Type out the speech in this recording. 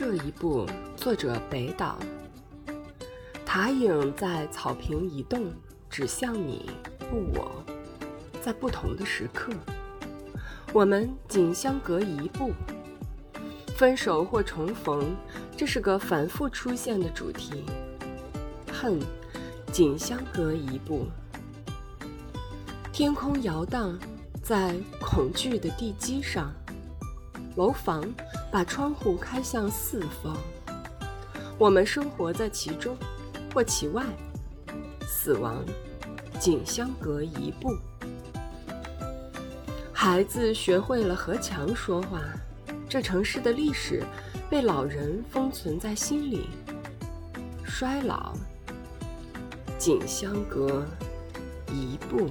这一步，作者北岛。塔影在草坪移动，指向你，不我，在不同的时刻，我们仅相隔一步。分手或重逢，这是个反复出现的主题。恨，仅相隔一步。天空摇荡在恐惧的地基上，楼房把窗户开向四方，我们生活在其中或其外，死亡仅相隔一步。孩子学会了和墙说话，这城市的历史被老人封存在心里。衰老仅相隔一步。